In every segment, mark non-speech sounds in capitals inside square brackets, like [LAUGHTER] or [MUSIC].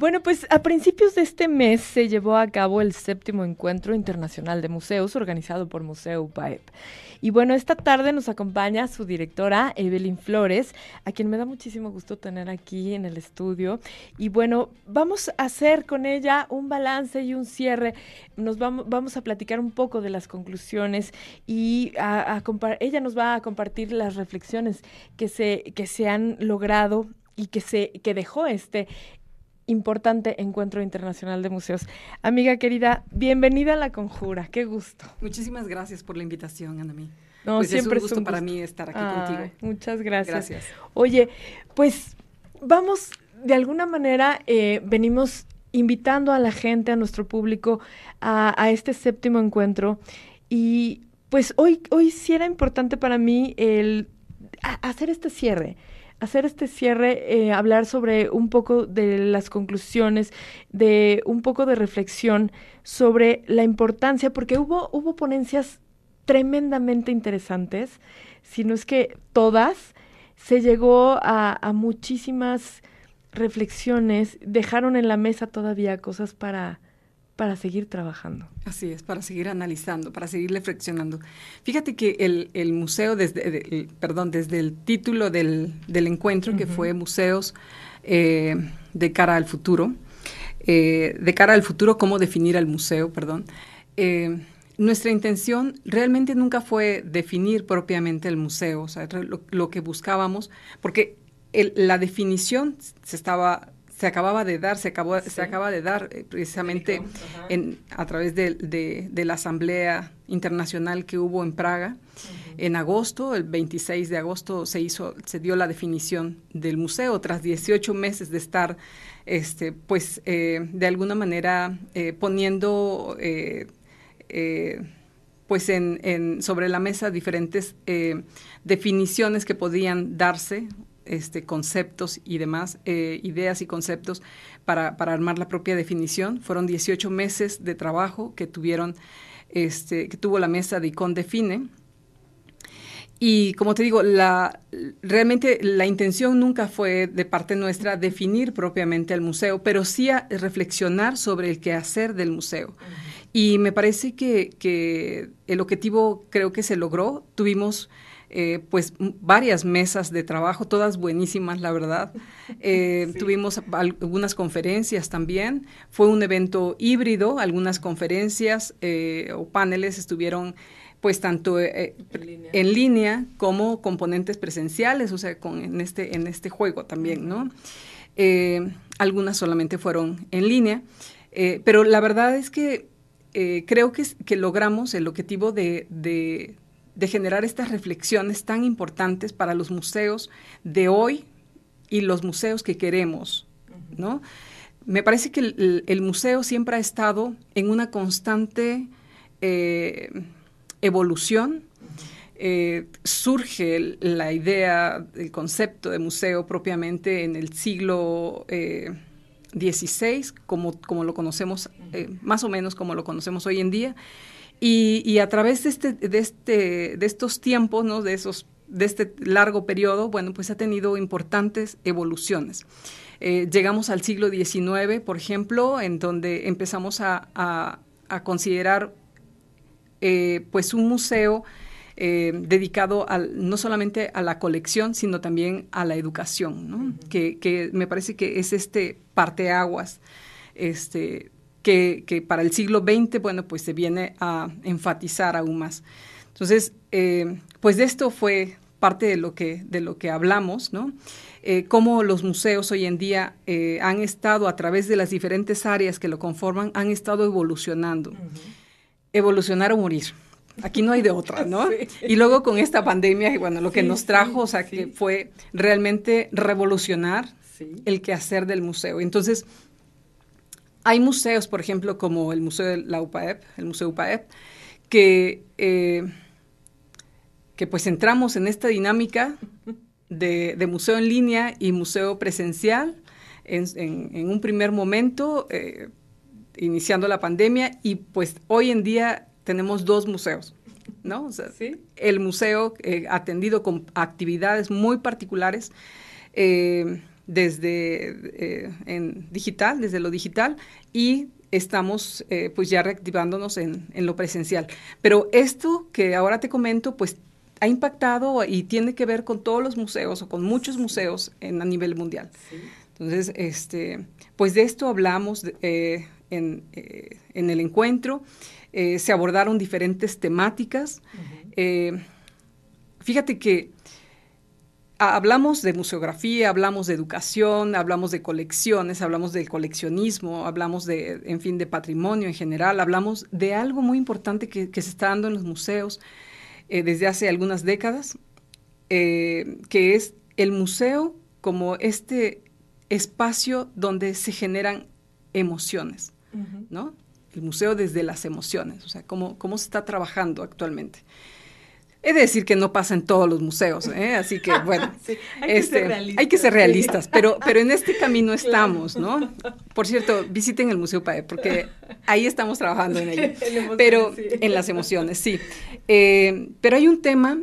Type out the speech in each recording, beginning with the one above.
Bueno, pues a principios de este mes se llevó a cabo el séptimo encuentro internacional de museos organizado por Museo UPAEP. Y bueno, esta tarde nos acompaña su directora, Evelyn Flores, a quien me da muchísimo gusto tener aquí en el estudio. Y bueno, vamos a hacer con ella un balance y un cierre. Nos vamos, vamos a platicar un poco de las conclusiones y a, ella nos va a compartir las reflexiones que se, que se han logrado y que se que dejó este importante encuentro internacional de museos. Amiga querida, bienvenida a La Conjura, qué gusto. Muchísimas gracias por la invitación, Ana No, pues siempre es un gusto, para mí estar aquí contigo. Muchas gracias. Gracias. Oye, pues vamos, de alguna manera eh, venimos invitando a la gente, a nuestro público, a, este séptimo encuentro. Y pues hoy, hoy sí era importante para mí el hacer este cierre hacer este cierre, eh, hablar sobre un poco de las conclusiones, de un poco de reflexión sobre la importancia, porque hubo, hubo ponencias tremendamente interesantes, si no es que todas, se llegó a, a muchísimas reflexiones, dejaron en la mesa todavía cosas para, para seguir trabajando. Así es, para seguir analizando, para seguir reflexionando. Fíjate que el, el museo, desde, perdón, desde el título del, del encuentro, que fue Museos eh, de cara al futuro, eh, de cara al futuro, cómo definir al museo, perdón. Eh, nuestra intención realmente nunca fue definir propiamente el museo, o sea, lo, lo que buscábamos, porque el, la definición se estaba se acababa de dar, se, acabó, se acaba de dar eh, precisamente en, a través de, la Asamblea Internacional que hubo en Praga. En agosto, el 26 de agosto, se, hizo, se dio la definición del museo tras 18 meses de estar, este, pues, eh, de alguna manera eh, poniendo, pues, en, sobre la mesa diferentes definiciones que podían darse este, conceptos y demás, eh, ideas y conceptos para, armar la propia definición. Fueron 18 meses de trabajo que tuvieron, este, que tuvo la mesa de ICON Define. Y como te digo, la, realmente la intención nunca fue de parte nuestra definir propiamente el museo, pero sí a reflexionar sobre el quehacer del museo. Y me parece que, que, el objetivo creo que se logró. Tuvimos eh, pues varias mesas de trabajo, todas buenísimas, la verdad. [LAUGHS] Eh, tuvimos algunas conferencias también. Fue un evento híbrido, algunas conferencias eh, o paneles estuvieron pues tanto en, línea. como componentes presenciales, o sea, con, en, este, en este juego también, ¿no? algunas solamente fueron en línea, pero la verdad es que creo que, que, logramos el objetivo de, de generar estas reflexiones tan importantes para los museos de hoy y los museos que queremos, ¿no? Me parece que el, museo siempre ha estado en una constante eh, evolución. Eh, surge la idea, el concepto de museo propiamente en el siglo XVI, eh, como, como lo conocemos, más o menos como lo conocemos hoy en día, y, a través de, este, de, este, de estos tiempos, ¿no? de, esos, de este largo periodo, bueno, pues ha tenido importantes evoluciones. Eh, llegamos al siglo XIX, por ejemplo, en donde empezamos a, considerar eh, pues un museo eh, dedicado al, no solamente a la colección, sino también a la educación, que, que, me parece que es este parteaguas este, que, para el siglo XX, bueno, pues se viene a enfatizar aún más. Entonces, eh, pues de esto fue parte de lo que, de lo que hablamos, ¿no? Eh, cómo los museos hoy en día eh, han estado, a través de las diferentes áreas que lo conforman, han estado evolucionando. Evolucionar o morir. Aquí no hay de otra, ¿no? [LAUGHS] Y luego con esta pandemia, bueno, lo que nos trajo, o sea, que fue realmente revolucionar el quehacer del museo. Entonces, hay museos, por ejemplo, como el Museo de la UPAEP, el Museo UPAEP, que, eh, que pues entramos en esta dinámica de, museo en línea y museo presencial en, un primer momento, eh, iniciando la pandemia, y pues hoy en día tenemos dos museos. ¿no? O sea, el museo eh, atendido con actividades muy particulares eh, desde eh, en digital, desde lo digital y estamos pues ya reactivándonos en, en, lo presencial. Pero esto que ahora te comento, pues ha impactado y tiene que ver con todos los museos o con muchos museos en, a nivel mundial. Entonces, este, pues de esto hablamos en, en, el encuentro. se abordaron diferentes temáticas. fíjate que hablamos de museografía, hablamos de educación, hablamos de colecciones, hablamos del coleccionismo, hablamos de, en fin, de patrimonio en general, hablamos de algo muy importante que, se está dando en los museos eh, desde hace algunas décadas, eh, que es el museo como este espacio donde se generan emociones, ¿no? El museo desde las emociones, o sea, cómo, cómo se está trabajando actualmente. He de decir que no pasa en todos los museos, ¿eh? así que [LAUGHS] bueno, hay, que ser realistas, hay, que ser realistas, pero, pero en este camino [LAUGHS] estamos, ¿no? Por cierto, visiten el Museo PAE, porque ahí estamos trabajando en ello, [LAUGHS] pero en las emociones, sí. Eh, pero hay un tema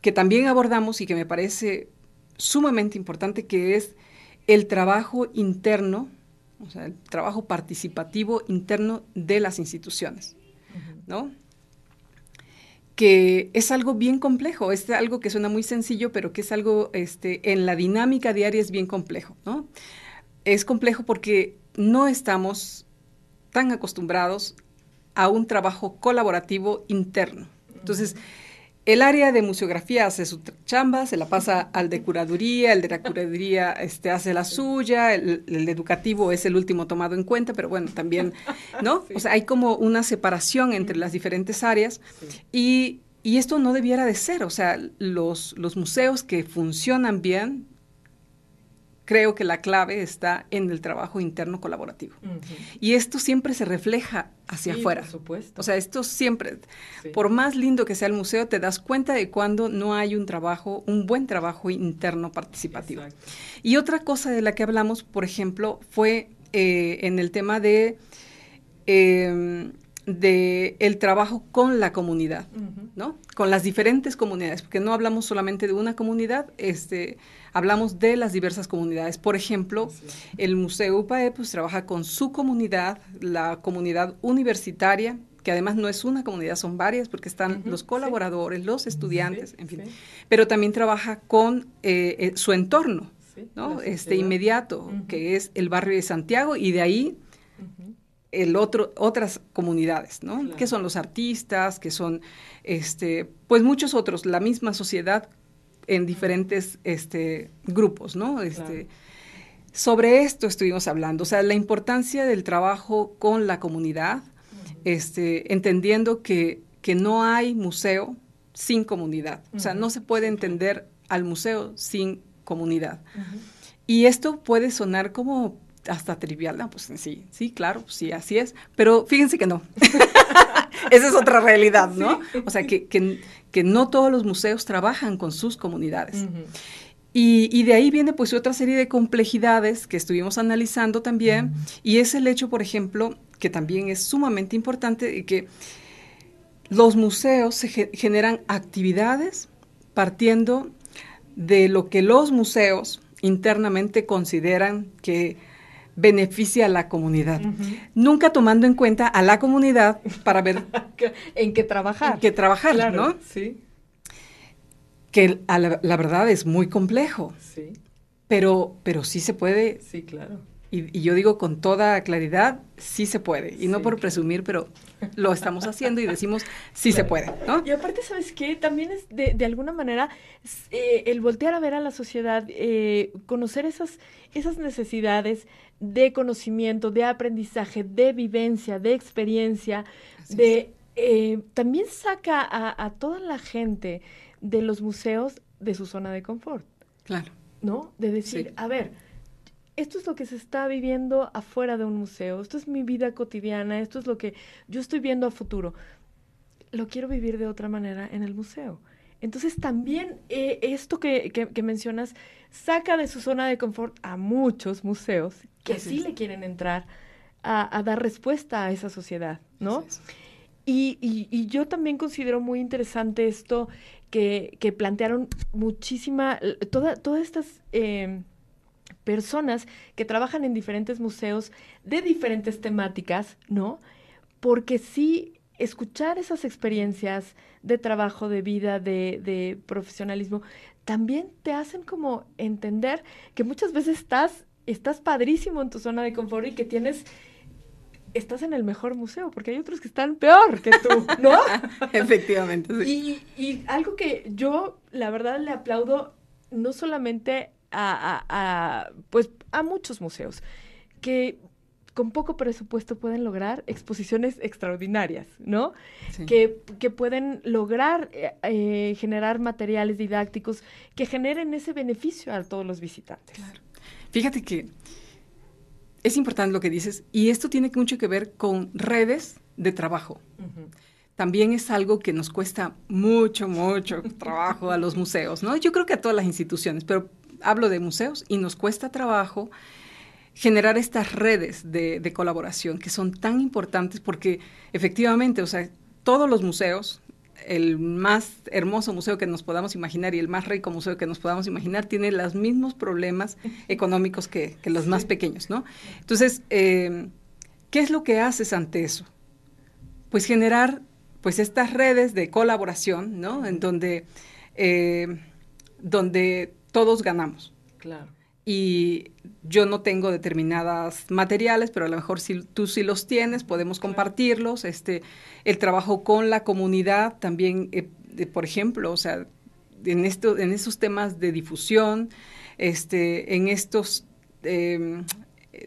que también abordamos y que me parece sumamente importante, que es el trabajo interno, o sea, el trabajo participativo interno de las instituciones, ¿no? Que es algo bien complejo, es algo que suena muy sencillo, pero que es algo este, en la dinámica diaria es bien complejo, ¿no? Es complejo porque no estamos tan acostumbrados a un trabajo colaborativo interno. Entonces, el área de museografía hace su chamba, se la pasa al de curaduría, el de la curaduría este, hace la suya, el, educativo es el último tomado en cuenta, pero bueno, también, ¿no? [LAUGHS] O sea, hay como una separación entre las diferentes áreas y, y, esto no debiera de ser, o sea, los, los museos que funcionan bien creo que la clave está en el trabajo interno colaborativo. Y esto siempre se refleja hacia afuera. Por supuesto. O sea, esto siempre, por más lindo que sea el museo, te das cuenta de cuando no hay un trabajo, un buen trabajo interno participativo. Y otra cosa de la que hablamos, por ejemplo, fue eh, en el tema de... Em, de el trabajo con la comunidad, ¿no? Con las diferentes comunidades, porque no hablamos solamente de una comunidad, este, hablamos de las diversas comunidades. Por ejemplo, el Museo UPAE pues, trabaja con su comunidad, la comunidad universitaria, que además no es una comunidad, son varias, porque están los colaboradores, los estudiantes, en fin. Pero también trabaja con eh, eh, su entorno, ¿no? Este inmediato, que es el barrio de Santiago, y de ahí el otro, otras comunidades, ¿no? Que son los artistas, que son, este, pues muchos otros, la misma sociedad en diferentes este, grupos, ¿no? Este, Sobre esto estuvimos hablando, o sea, la importancia del trabajo con la comunidad, este, entendiendo que, que no hay museo sin comunidad, o sea, no se puede entender al museo sin comunidad. Y esto puede sonar como hasta trivial, ¿no? Pues sí, sí, claro, pues sí, así es, pero fíjense que no. [LAUGHS] Esa es otra realidad, ¿no? O sea, que, que, no todos los museos trabajan con sus comunidades. y, y, de ahí viene pues otra serie de complejidades que estuvimos analizando también, y es el hecho, por ejemplo, que también es sumamente importante, que los museos se generan actividades partiendo de lo que los museos internamente consideran que beneficia a la comunidad. Nunca tomando en cuenta a la comunidad para ver [LAUGHS] en qué trabajar. En qué trabajar, ¿no? Sí. Que la, verdad es muy complejo. Sí. Pero, pero sí se puede. Sí, claro. Y, yo digo con toda claridad, sí se puede. Y no por presumir, pero lo estamos haciendo y decimos, sí se puede, ¿no? Y aparte, ¿sabes qué? También es de, de alguna manera eh, el voltear a ver a la sociedad, eh, conocer esas, esas necesidades, de conocimiento, de aprendizaje, de vivencia, de experiencia, de eh, también saca a, toda la gente de los museos de su zona de confort. Claro. ¿No? De decir, a ver, esto es lo que se está viviendo afuera de un museo, esto es mi vida cotidiana, esto es lo que yo estoy viendo a futuro. Lo quiero vivir de otra manera en el museo. Entonces también eh, esto que, que, mencionas saca de su zona de confort a muchos museos que sí le quieren entrar a, dar respuesta a esa sociedad, ¿no? Y, yo también considero muy interesante esto que, plantearon muchísima, toda, todas estas em, personas que trabajan en diferentes museos de diferentes temáticas, ¿no? Porque sí, escuchar esas experiencias de trabajo, de vida, de, de profesionalismo, también te hacen como entender que muchas veces estás, estás padrísimo en tu zona de confort y que tienes estás en el mejor museo, porque hay otros que están peor que tú, ¿no? [LAUGHS] Efectivamente. Sí. Y, algo que yo, la verdad, le aplaudo no solamente a, pues, a muchos museos, que con poco presupuesto pueden lograr exposiciones extraordinarias, ¿no? Que, que, pueden lograr eh, eh, generar materiales didácticos que generen ese beneficio a todos los visitantes. Claro. Fíjate que es importante lo que dices y esto tiene mucho que ver con redes de trabajo. También es algo que nos cuesta mucho, mucho trabajo a los museos, ¿no? Yo creo que a todas las instituciones, pero hablo de museos y nos cuesta trabajo generar estas redes de, de colaboración que son tan importantes porque efectivamente, o sea, todos los museos el más hermoso museo que nos podamos imaginar y el más rico museo que nos podamos imaginar tiene los mismos problemas económicos que, los más pequeños, ¿no? Entonces, eh, ¿qué es lo que haces ante eso? Pues generar pues estas redes de colaboración, ¿no? En donde, eh, donde todos ganamos. Claro y yo no tengo determinados materiales, pero a lo mejor si tú sí los tienes, podemos compartirlos. Este, el trabajo con la comunidad también, eh, por ejemplo, o sea, en, esto, en esos temas de difusión, este, en estos, em,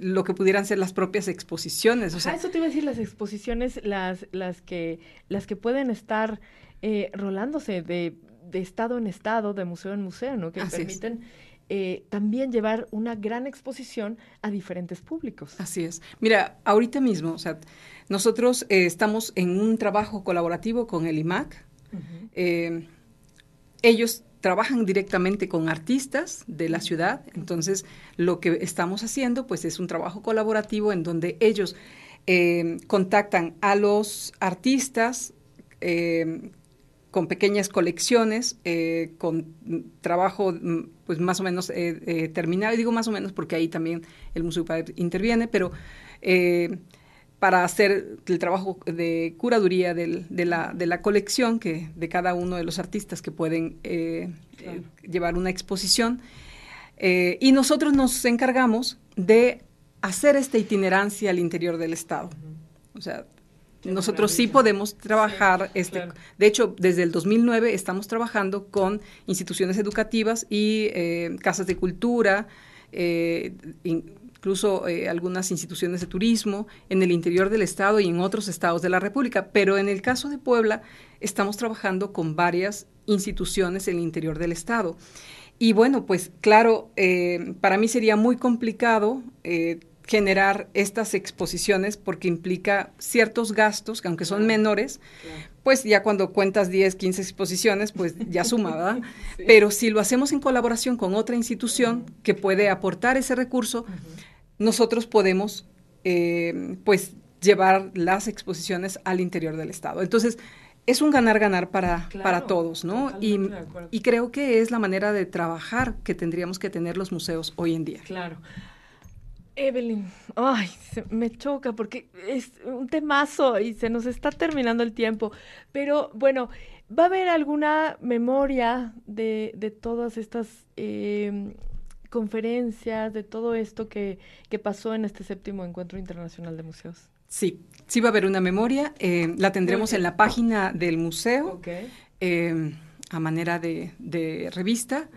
lo que pudieran ser las propias exposiciones. O sea, eso te iba a decir, las exposiciones, las, las, que, las que pueden estar eh, rolándose de, de, estado en estado, de museo en museo, ¿no? Que permiten... Eh, también llevar una gran exposición a diferentes públicos. Así es. Mira, ahorita mismo, o sea, nosotros eh, estamos en un trabajo colaborativo con el IMAC. Eh, ellos trabajan directamente con artistas de la ciudad, entonces lo que estamos haciendo pues es un trabajo colaborativo en donde ellos contactan a los artistas con pequeñas colecciones, eh, con trabajo mm, pues más o menos eh, eh, terminado, y digo más o menos porque ahí también el Museo interviene, pero para hacer el trabajo de curaduría de, la, de, la, colección que, de cada uno de los artistas que pueden llevar una exposición. y nosotros nos encargamos de hacer esta itinerancia al interior del Estado. O sea, nosotros sí podemos trabajar, este, de hecho, desde el 2009 estamos trabajando con instituciones educativas y eh, casas de cultura, eh, incluso eh, algunas instituciones de turismo en el interior del estado y en otros estados de la República. Pero en el caso de Puebla, estamos trabajando con varias instituciones en el interior del estado. Y bueno, pues claro, para mí sería muy complicado generar estas exposiciones porque implica ciertos gastos que aunque son menores, pues ya cuando cuentas 10, 15 exposiciones, pues ya [LAUGHS] suma, ¿verdad? Pero si lo hacemos en colaboración con otra institución que puede aportar ese recurso, nosotros podemos eh, pues llevar las exposiciones al interior del Estado. Entonces, es un ganar-ganar para, para todos, ¿no? Y, y, creo que es la manera de trabajar que tendríamos que tener los museos hoy en día. Claro. Evelyn, ay, me choca porque es un temazo y se nos está terminando el tiempo. Pero bueno, ¿va a haber alguna memoria de, de todas estas em, conferencias, de todo esto que, que, pasó en este séptimo Encuentro Internacional de Museos? Sí, sí va a haber una memoria. Eh, la tendremos en la página del museo em, a manera de, de revista.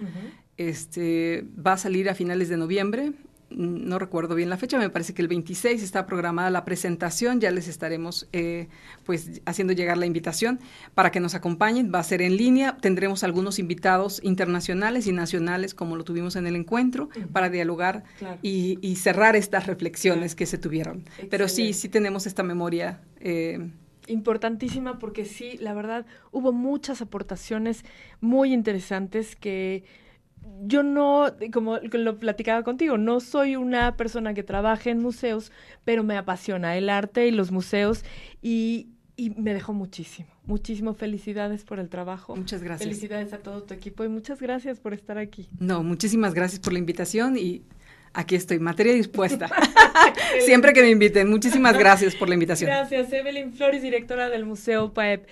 Este va a salir a finales de noviembre no recuerdo bien la fecha, me parece que el 26 está programada la presentación, ya les estaremos eh, pues haciendo llegar la invitación para que nos acompañen, va a ser en línea, tendremos algunos invitados internacionales y nacionales como lo tuvimos en el encuentro para dialogar y, cerrar estas reflexiones que se tuvieron. Pero sí, sí tenemos esta memoria. Eh, Importantísima porque sí, la verdad, hubo muchas aportaciones muy interesantes que yo no, como lo platicaba contigo, no soy una persona que trabaje en museos, pero me apasiona el arte y los museos y, y me dejó muchísimo, muchísimo. Felicidades por el trabajo. Muchas gracias. Felicidades a todo tu equipo y muchas gracias por estar aquí. No, muchísimas gracias por la invitación y aquí estoy, materia dispuesta. [LAUGHS] Siempre que me inviten. Muchísimas gracias por la invitación. Gracias, Evelyn Flores, directora del Museo PAEP.